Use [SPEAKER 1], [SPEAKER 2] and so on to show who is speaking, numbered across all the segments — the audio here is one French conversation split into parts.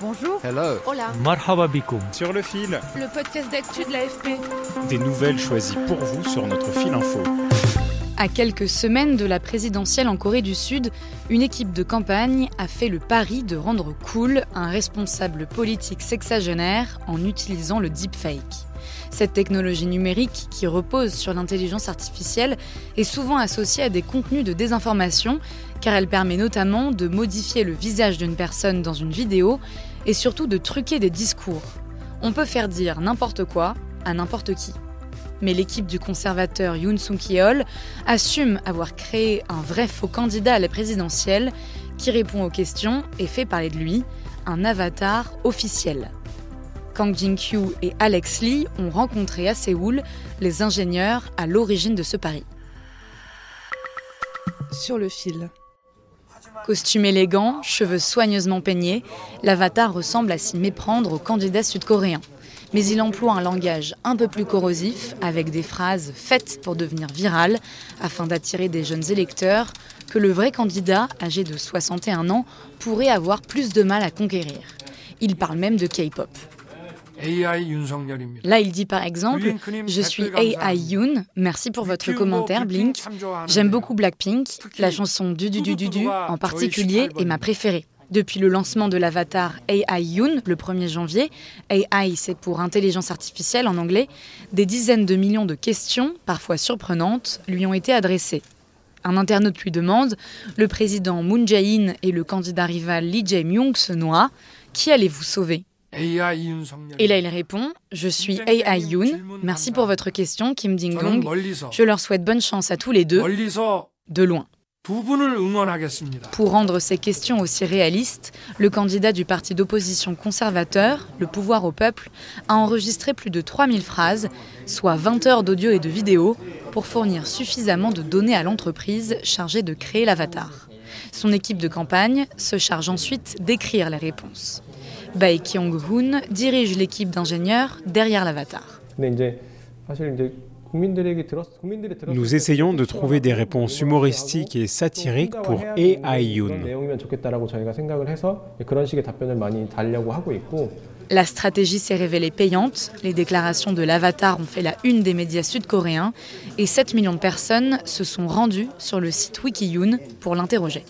[SPEAKER 1] Bonjour.
[SPEAKER 2] Hello.
[SPEAKER 1] Hola.
[SPEAKER 3] Marhaba bikoum.
[SPEAKER 4] Sur le fil.
[SPEAKER 1] Le podcast d'actu de l'AFP.
[SPEAKER 4] Des nouvelles choisies pour vous sur notre fil info.
[SPEAKER 5] À quelques semaines de la présidentielle en Corée du Sud, une équipe de campagne a fait le pari de rendre cool un responsable politique sexagénaire en utilisant le deepfake. Cette technologie numérique, qui repose sur l'intelligence artificielle, est souvent associée à des contenus de désinformation, car elle permet notamment de modifier le visage d'une personne dans une vidéo et surtout de truquer des discours. On peut faire dire n'importe quoi à n'importe qui. Mais l'équipe du conservateur Yoon Suk-yeol assume avoir créé un vrai faux candidat à la présidentielle qui répond aux questions et fait parler de lui, un avatar officiel. Kang Jin-kyu et Alex Lee ont rencontré à Séoul les ingénieurs à l'origine de ce pari.
[SPEAKER 1] Sur le fil.
[SPEAKER 5] Costume élégant, cheveux soigneusement peignés, l'avatar ressemble à s'y méprendre au candidat sud-coréen. Mais il emploie un langage un peu plus corrosif, avec des phrases faites pour devenir virales, afin d'attirer des jeunes électeurs que le vrai candidat, âgé de 61 ans, pourrait avoir plus de mal à conquérir. Il parle même de K-pop. Là, il dit par exemple Je suis AI Yoon, merci pour votre commentaire, Blink. J'aime beaucoup Blackpink, la chanson Du Du Du Du Du en particulier est ma préférée. Depuis le lancement de l'avatar AI Yoon le 1er janvier, AI c'est pour intelligence artificielle en anglais, des dizaines de millions de questions, parfois surprenantes, lui ont été adressées. Un internaute lui demande Le président Moon Jae-in et le candidat rival Lee Jae-myung se noient. Qui allez-vous sauver? Et là, il répond Je suis AI Yoon. Merci pour votre question, Kim Ding-dong. Je leur souhaite bonne chance à tous les deux, de loin. Pour rendre ces questions aussi réalistes, le candidat du parti d'opposition conservateur, Le Pouvoir au Peuple, a enregistré plus de 3000 phrases, soit 20 heures d'audio et de vidéo, pour fournir suffisamment de données à l'entreprise chargée de créer l'avatar. Son équipe de campagne se charge ensuite d'écrire les réponses. Bae Kyung-hoon dirige l'équipe d'ingénieurs derrière l'avatar.
[SPEAKER 4] Nous essayons de trouver des réponses humoristiques et satiriques pour AI Yoon.
[SPEAKER 5] La stratégie s'est révélée payante. Les déclarations de l'avatar ont fait la une des médias sud-coréens et 7 millions de personnes se sont rendues sur le site Wikiyoon pour l'interroger.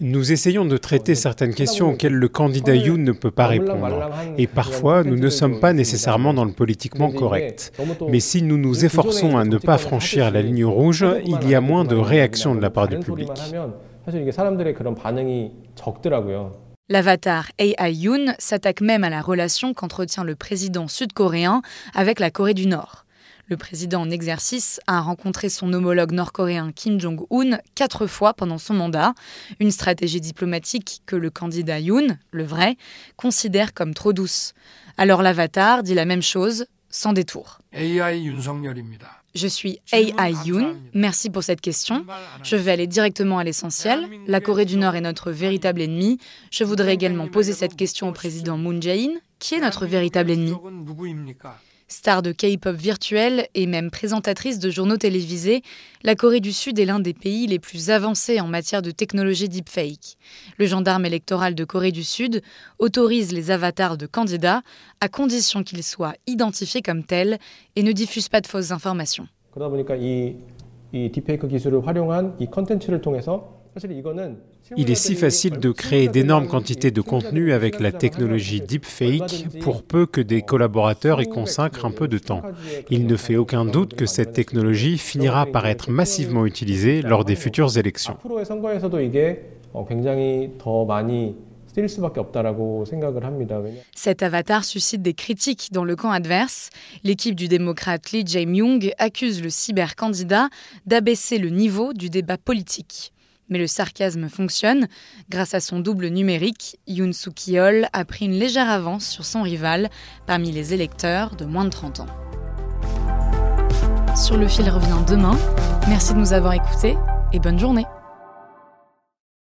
[SPEAKER 4] Nous essayons de traiter certaines questions auxquelles le candidat Yoon ne peut pas répondre. Et parfois, nous ne sommes pas nécessairement dans le politiquement correct. Mais si nous nous efforçons à ne pas franchir la ligne rouge, il y a moins de réactions de la part du public.
[SPEAKER 5] L'avatar AI Yoon s'attaque même à la relation qu'entretient le président sud-coréen avec la Corée du Nord. Le président en exercice a rencontré son homologue nord-coréen Kim Jong-un quatre fois pendant son mandat, une stratégie diplomatique que le candidat Yoon, le vrai, considère comme trop douce. Alors l'avatar dit la même chose, sans détour. Je suis AI Yoon, merci pour cette question. Je vais aller directement à l'essentiel. La Corée du Nord est notre véritable ennemi. Je voudrais également poser cette question au président Moon Jae-in. Qui est notre véritable ennemi? Star de K-pop virtuelle et même présentatrice de journaux télévisés, la Corée du Sud est l'un des pays les plus avancés en matière de technologie deepfake. Le gendarme électoral de Corée du Sud autorise les avatars de candidats à condition qu'ils soient identifiés comme tels et ne diffusent pas de fausses informations.
[SPEAKER 4] Il est si facile de créer d'énormes quantités de contenu avec la technologie deepfake pour peu que des collaborateurs y consacrent un peu de temps. Il ne fait aucun doute que cette technologie finira par être massivement utilisée lors des futures élections.
[SPEAKER 5] Cet avatar suscite des critiques dans le camp adverse. L'équipe du démocrate Lee Jae-myung accuse le cybercandidat d'abaisser le niveau du débat politique. Mais le sarcasme fonctionne. Grâce à son double numérique, Yoon Suk-yeol a pris une légère avance sur son rival parmi les électeurs de moins de 30 ans. Sur le fil revient demain. Merci de nous avoir écoutés et bonne journée.